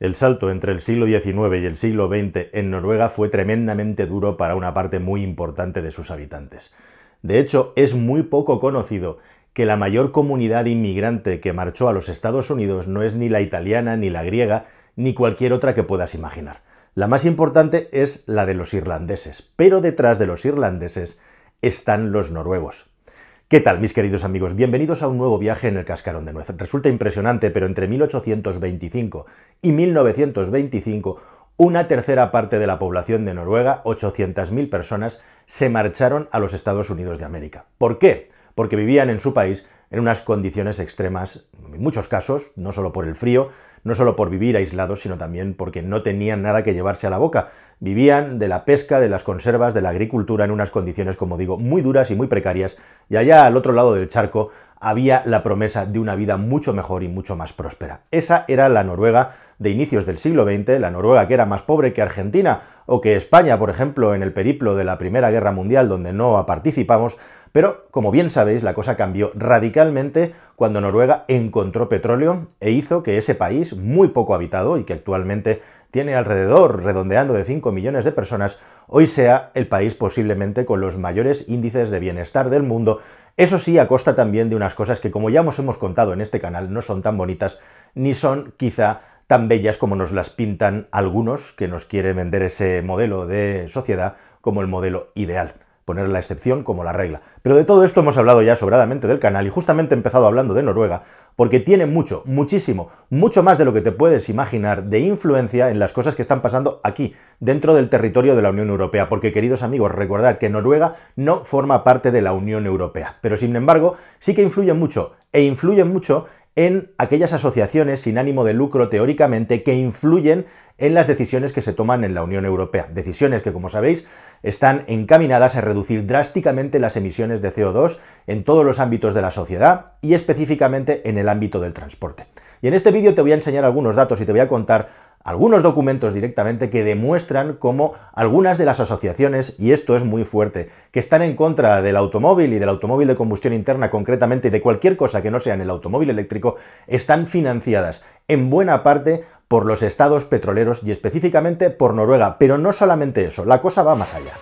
El salto entre el siglo XIX y el siglo XX en Noruega fue tremendamente duro para una parte muy importante de sus habitantes. De hecho, es muy poco conocido que la mayor comunidad inmigrante que marchó a los Estados Unidos no es ni la italiana, ni la griega, ni cualquier otra que puedas imaginar. La más importante es la de los irlandeses, pero detrás de los irlandeses están los noruegos. ¿Qué tal, mis queridos amigos? Bienvenidos a un nuevo viaje en el cascarón de nuez. Resulta impresionante, pero entre 1825 y 1925, una tercera parte de la población de Noruega, 800.000 personas, se marcharon a los Estados Unidos de América. ¿Por qué? Porque vivían en su país en unas condiciones extremas, en muchos casos, no solo por el frío, no solo por vivir aislados, sino también porque no tenían nada que llevarse a la boca. Vivían de la pesca, de las conservas, de la agricultura en unas condiciones, como digo, muy duras y muy precarias, y allá al otro lado del charco había la promesa de una vida mucho mejor y mucho más próspera. Esa era la Noruega de inicios del siglo XX, la Noruega que era más pobre que Argentina o que España, por ejemplo, en el periplo de la Primera Guerra Mundial, donde no participamos, pero, como bien sabéis, la cosa cambió radicalmente cuando Noruega encontró petróleo e hizo que ese país, muy poco habitado y que actualmente tiene alrededor, redondeando de 5 millones de personas, hoy sea el país posiblemente con los mayores índices de bienestar del mundo, eso sí, a costa también de unas cosas que, como ya os hemos contado en este canal, no son tan bonitas ni son quizá tan bellas como nos las pintan algunos que nos quieren vender ese modelo de sociedad como el modelo ideal poner la excepción como la regla. Pero de todo esto hemos hablado ya sobradamente del canal y justamente he empezado hablando de Noruega porque tiene mucho, muchísimo, mucho más de lo que te puedes imaginar de influencia en las cosas que están pasando aquí, dentro del territorio de la Unión Europea. Porque, queridos amigos, recordad que Noruega no forma parte de la Unión Europea, pero sin embargo sí que influye mucho, e influye mucho en aquellas asociaciones sin ánimo de lucro teóricamente que influyen en las decisiones que se toman en la Unión Europea. Decisiones que, como sabéis, están encaminadas a reducir drásticamente las emisiones de CO2 en todos los ámbitos de la sociedad y específicamente en el ámbito del transporte. Y en este vídeo te voy a enseñar algunos datos y te voy a contar algunos documentos directamente que demuestran cómo algunas de las asociaciones, y esto es muy fuerte, que están en contra del automóvil y del automóvil de combustión interna concretamente y de cualquier cosa que no sea en el automóvil eléctrico, están financiadas en buena parte por los estados petroleros y específicamente por Noruega. Pero no solamente eso, la cosa va más allá.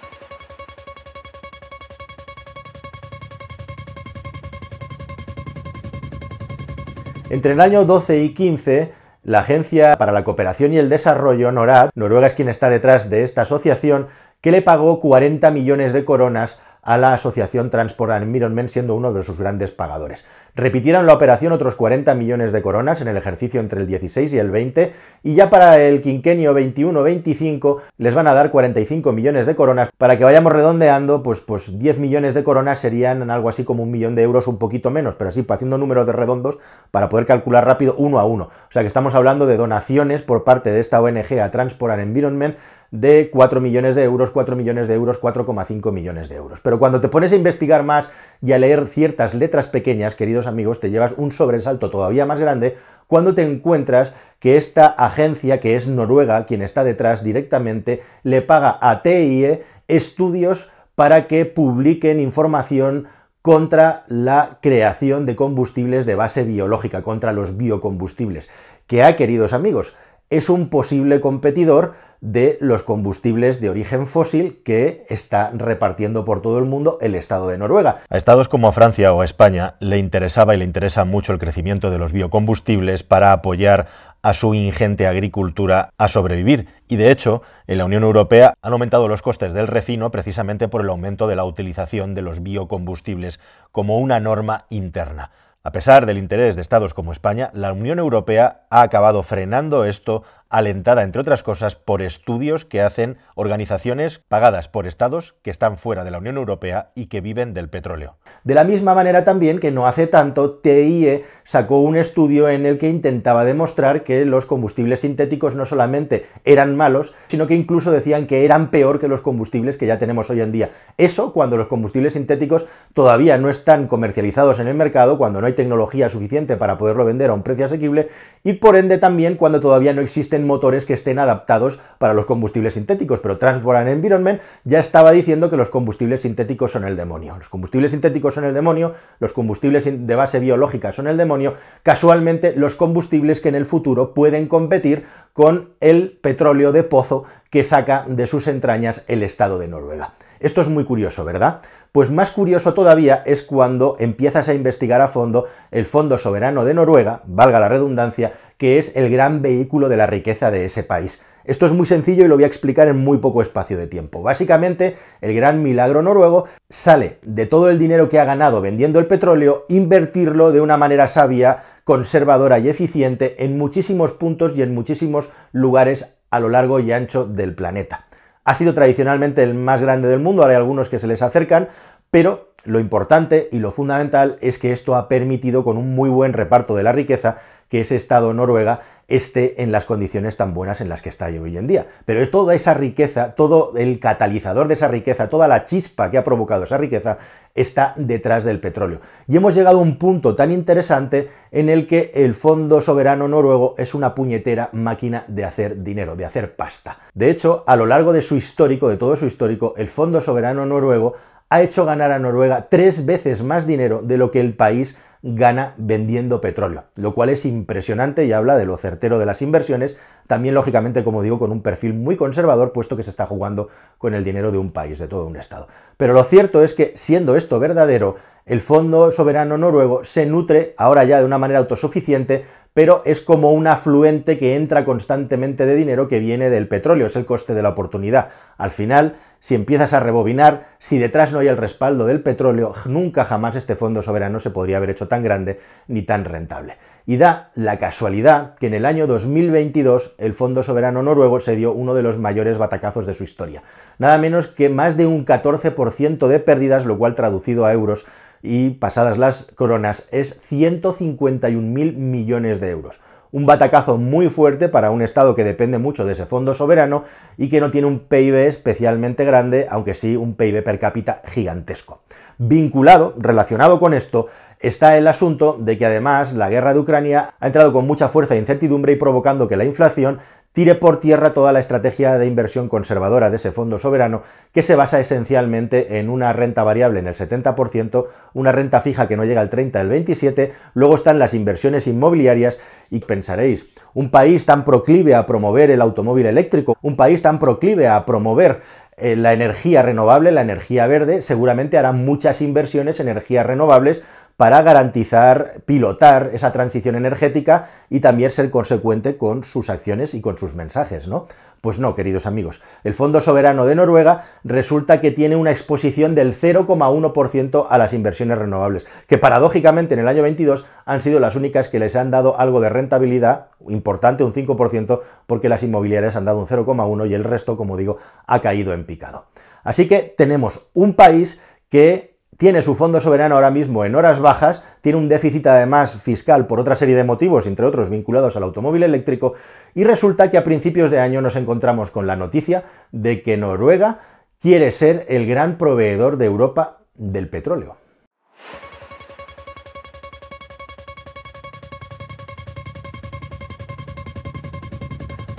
Entre el año 12 y 15, la Agencia para la Cooperación y el Desarrollo, NORAD, Noruega es quien está detrás de esta asociación, que le pagó 40 millones de coronas a la asociación Transport Environment, siendo uno de sus grandes pagadores. Repitieron la operación otros 40 millones de coronas en el ejercicio entre el 16 y el 20, y ya para el quinquenio 21-25 les van a dar 45 millones de coronas. Para que vayamos redondeando, pues, pues 10 millones de coronas serían algo así como un millón de euros, un poquito menos, pero así haciendo números de redondos para poder calcular rápido uno a uno. O sea que estamos hablando de donaciones por parte de esta ONG a Transport Environment de 4 millones de euros, 4 millones de euros, 4,5 millones de euros. Pero cuando te pones a investigar más y a leer ciertas letras pequeñas, queridos amigos, te llevas un sobresalto todavía más grande cuando te encuentras que esta agencia, que es Noruega, quien está detrás directamente, le paga a TIE estudios para que publiquen información contra la creación de combustibles de base biológica, contra los biocombustibles. Que ha, queridos amigos, es un posible competidor de los combustibles de origen fósil que está repartiendo por todo el mundo el Estado de Noruega. A estados como a Francia o España le interesaba y le interesa mucho el crecimiento de los biocombustibles para apoyar a su ingente agricultura a sobrevivir. Y de hecho, en la Unión Europea han aumentado los costes del refino precisamente por el aumento de la utilización de los biocombustibles como una norma interna. A pesar del interés de estados como España, la Unión Europea ha acabado frenando esto alentada, entre otras cosas, por estudios que hacen organizaciones pagadas por estados que están fuera de la Unión Europea y que viven del petróleo. De la misma manera también que no hace tanto TIE sacó un estudio en el que intentaba demostrar que los combustibles sintéticos no solamente eran malos, sino que incluso decían que eran peor que los combustibles que ya tenemos hoy en día. Eso cuando los combustibles sintéticos todavía no están comercializados en el mercado, cuando no hay tecnología suficiente para poderlo vender a un precio asequible y por ende también cuando todavía no existe existen motores que estén adaptados para los combustibles sintéticos, pero Transport and Environment ya estaba diciendo que los combustibles sintéticos son el demonio. Los combustibles sintéticos son el demonio, los combustibles de base biológica son el demonio, casualmente los combustibles que en el futuro pueden competir con el petróleo de pozo que saca de sus entrañas el Estado de Noruega. Esto es muy curioso, ¿verdad? Pues más curioso todavía es cuando empiezas a investigar a fondo el Fondo Soberano de Noruega, valga la redundancia, que es el gran vehículo de la riqueza de ese país. Esto es muy sencillo y lo voy a explicar en muy poco espacio de tiempo. Básicamente, el gran milagro noruego sale de todo el dinero que ha ganado vendiendo el petróleo, invertirlo de una manera sabia, conservadora y eficiente en muchísimos puntos y en muchísimos lugares a lo largo y ancho del planeta. Ha sido tradicionalmente el más grande del mundo, ahora hay algunos que se les acercan, pero lo importante y lo fundamental es que esto ha permitido con un muy buen reparto de la riqueza que ese Estado Noruega esté en las condiciones tan buenas en las que está hoy en día. Pero toda esa riqueza, todo el catalizador de esa riqueza, toda la chispa que ha provocado esa riqueza, está detrás del petróleo. Y hemos llegado a un punto tan interesante en el que el Fondo Soberano Noruego es una puñetera máquina de hacer dinero, de hacer pasta. De hecho, a lo largo de su histórico, de todo su histórico, el Fondo Soberano Noruego ha hecho ganar a Noruega tres veces más dinero de lo que el país gana vendiendo petróleo, lo cual es impresionante y habla de lo certero de las inversiones, también lógicamente, como digo, con un perfil muy conservador, puesto que se está jugando con el dinero de un país, de todo un Estado. Pero lo cierto es que, siendo esto verdadero, el Fondo Soberano Noruego se nutre ahora ya de una manera autosuficiente pero es como un afluente que entra constantemente de dinero que viene del petróleo, es el coste de la oportunidad. Al final, si empiezas a rebobinar, si detrás no hay el respaldo del petróleo, nunca jamás este fondo soberano se podría haber hecho tan grande ni tan rentable. Y da la casualidad que en el año 2022 el Fondo Soberano Noruego se dio uno de los mayores batacazos de su historia. Nada menos que más de un 14% de pérdidas, lo cual traducido a euros y pasadas las coronas es 151 mil millones de euros. Un batacazo muy fuerte para un Estado que depende mucho de ese fondo soberano y que no tiene un PIB especialmente grande, aunque sí un PIB per cápita gigantesco. Vinculado, relacionado con esto, está el asunto de que además la guerra de Ucrania ha entrado con mucha fuerza e incertidumbre y provocando que la inflación tire por tierra toda la estrategia de inversión conservadora de ese fondo soberano, que se basa esencialmente en una renta variable en el 70%, una renta fija que no llega al 30, al 27, luego están las inversiones inmobiliarias y pensaréis, un país tan proclive a promover el automóvil eléctrico, un país tan proclive a promover eh, la energía renovable, la energía verde, seguramente hará muchas inversiones en energías renovables para garantizar, pilotar esa transición energética y también ser consecuente con sus acciones y con sus mensajes, ¿no? Pues no, queridos amigos. El Fondo Soberano de Noruega resulta que tiene una exposición del 0,1% a las inversiones renovables, que paradójicamente en el año 22 han sido las únicas que les han dado algo de rentabilidad importante, un 5%, porque las inmobiliarias han dado un 0,1% y el resto, como digo, ha caído en picado. Así que tenemos un país que tiene su fondo soberano ahora mismo en horas bajas, tiene un déficit además fiscal por otra serie de motivos, entre otros vinculados al automóvil eléctrico, y resulta que a principios de año nos encontramos con la noticia de que Noruega quiere ser el gran proveedor de Europa del petróleo.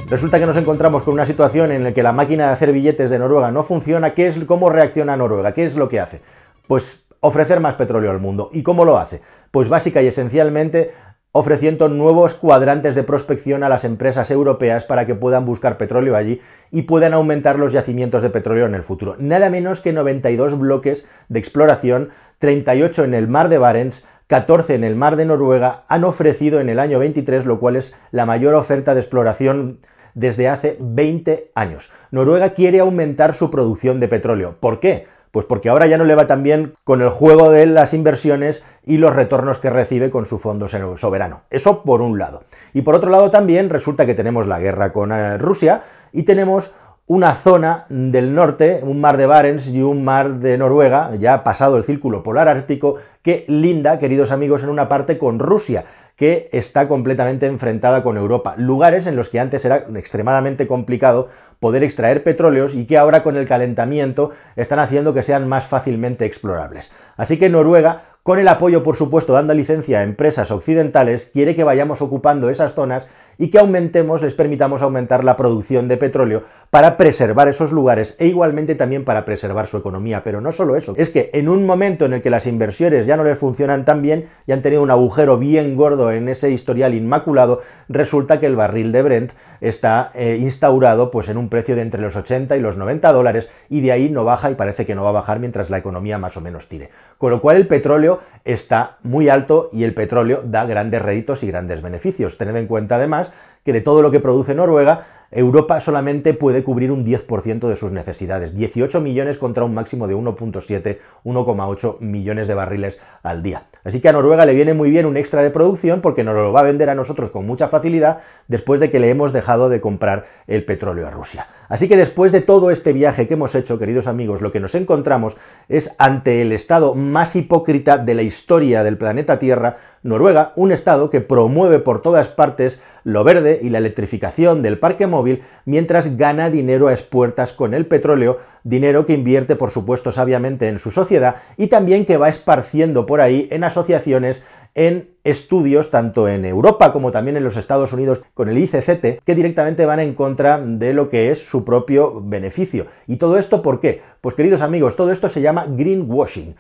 Resulta que nos encontramos con una situación en la que la máquina de hacer billetes de Noruega no funciona. ¿Qué es, ¿Cómo reacciona Noruega? ¿Qué es lo que hace? Pues ofrecer más petróleo al mundo. ¿Y cómo lo hace? Pues básica y esencialmente ofreciendo nuevos cuadrantes de prospección a las empresas europeas para que puedan buscar petróleo allí y puedan aumentar los yacimientos de petróleo en el futuro. Nada menos que 92 bloques de exploración, 38 en el mar de Barents, 14 en el mar de Noruega, han ofrecido en el año 23, lo cual es la mayor oferta de exploración desde hace 20 años. Noruega quiere aumentar su producción de petróleo. ¿Por qué? Pues porque ahora ya no le va tan bien con el juego de las inversiones y los retornos que recibe con su fondo soberano. Eso por un lado. Y por otro lado también resulta que tenemos la guerra con eh, Rusia y tenemos una zona del norte, un mar de Barents y un mar de Noruega, ya pasado el círculo polar ártico, que linda, queridos amigos, en una parte con Rusia, que está completamente enfrentada con Europa. Lugares en los que antes era extremadamente complicado poder extraer petróleos y que ahora con el calentamiento están haciendo que sean más fácilmente explorables. Así que Noruega con el apoyo, por supuesto, dando licencia a empresas occidentales, quiere que vayamos ocupando esas zonas y que aumentemos, les permitamos aumentar la producción de petróleo para preservar esos lugares e igualmente también para preservar su economía. Pero no solo eso, es que en un momento en el que las inversiones ya no les funcionan tan bien y han tenido un agujero bien gordo en ese historial inmaculado, resulta que el barril de Brent está eh, instaurado pues en un precio de entre los 80 y los 90 dólares y de ahí no baja y parece que no va a bajar mientras la economía más o menos tire. Con lo cual el petróleo está muy alto y el petróleo da grandes réditos y grandes beneficios. Tened en cuenta además que de todo lo que produce Noruega, Europa solamente puede cubrir un 10% de sus necesidades, 18 millones contra un máximo de 1.7, 1,8 millones de barriles al día. Así que a Noruega le viene muy bien un extra de producción porque nos lo va a vender a nosotros con mucha facilidad después de que le hemos dejado de comprar el petróleo a Rusia. Así que después de todo este viaje que hemos hecho, queridos amigos, lo que nos encontramos es ante el estado más hipócrita de la historia del planeta Tierra, Noruega, un estado que promueve por todas partes lo verde y la electrificación del parque móvil mientras gana dinero a expuertas con el petróleo, dinero que invierte por supuesto sabiamente en su sociedad y también que va esparciendo por ahí en asociaciones en estudios tanto en Europa como también en los Estados Unidos con el ICCT que directamente van en contra de lo que es su propio beneficio. ¿Y todo esto por qué? Pues queridos amigos, todo esto se llama greenwashing.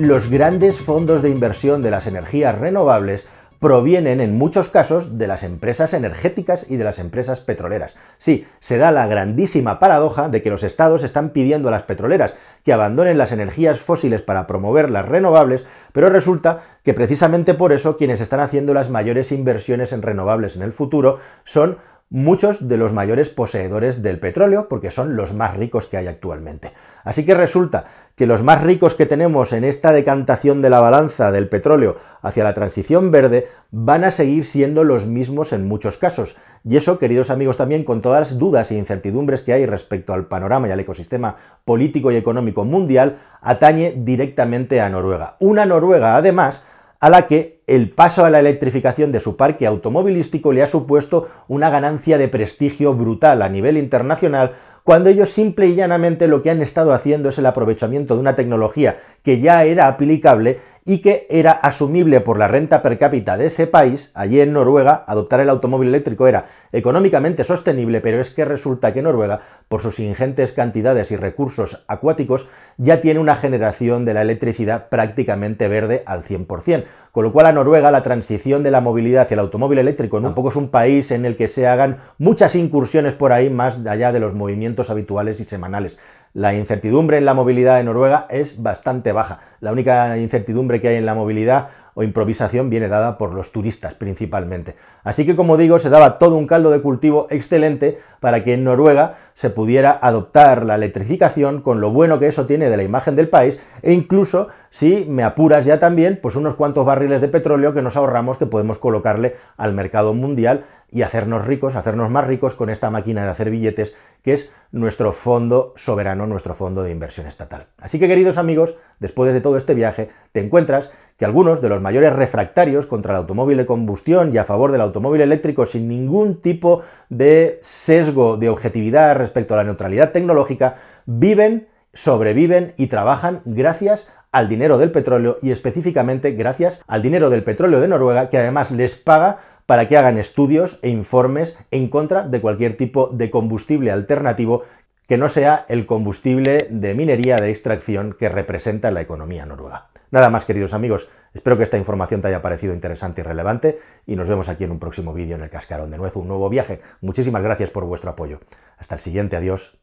Los grandes fondos de inversión de las energías renovables provienen en muchos casos de las empresas energéticas y de las empresas petroleras. Sí, se da la grandísima paradoja de que los estados están pidiendo a las petroleras que abandonen las energías fósiles para promover las renovables, pero resulta que precisamente por eso quienes están haciendo las mayores inversiones en renovables en el futuro son muchos de los mayores poseedores del petróleo, porque son los más ricos que hay actualmente. Así que resulta que los más ricos que tenemos en esta decantación de la balanza del petróleo hacia la transición verde van a seguir siendo los mismos en muchos casos. Y eso, queridos amigos, también con todas las dudas e incertidumbres que hay respecto al panorama y al ecosistema político y económico mundial, atañe directamente a Noruega. Una Noruega, además, a la que el paso a la electrificación de su parque automovilístico le ha supuesto una ganancia de prestigio brutal a nivel internacional, cuando ellos simple y llanamente lo que han estado haciendo es el aprovechamiento de una tecnología que ya era aplicable y que era asumible por la renta per cápita de ese país, allí en Noruega, adoptar el automóvil eléctrico era económicamente sostenible, pero es que resulta que Noruega, por sus ingentes cantidades y recursos acuáticos, ya tiene una generación de la electricidad prácticamente verde al 100%, con lo cual a Noruega la transición de la movilidad hacia el automóvil eléctrico tampoco es un país en el que se hagan muchas incursiones por ahí más allá de los movimientos habituales y semanales. La incertidumbre en la movilidad en Noruega es bastante baja. La única incertidumbre que hay en la movilidad o improvisación viene dada por los turistas principalmente. Así que como digo, se daba todo un caldo de cultivo excelente para que en Noruega se pudiera adoptar la electrificación con lo bueno que eso tiene de la imagen del país e incluso si me apuras ya también, pues unos cuantos barriles de petróleo que nos ahorramos que podemos colocarle al mercado mundial y hacernos ricos, hacernos más ricos con esta máquina de hacer billetes que es nuestro fondo soberano, nuestro fondo de inversión estatal. Así que queridos amigos, después de todo este viaje, te encuentras que algunos de los mayores refractarios contra el automóvil de combustión y a favor del automóvil eléctrico sin ningún tipo de sesgo de objetividad respecto a la neutralidad tecnológica, viven, sobreviven y trabajan gracias al dinero del petróleo y específicamente gracias al dinero del petróleo de Noruega que además les paga para que hagan estudios e informes en contra de cualquier tipo de combustible alternativo que no sea el combustible de minería de extracción que representa la economía noruega. Nada más, queridos amigos, espero que esta información te haya parecido interesante y relevante y nos vemos aquí en un próximo vídeo en el Cascarón de Nuez, un nuevo viaje. Muchísimas gracias por vuestro apoyo. Hasta el siguiente, adiós.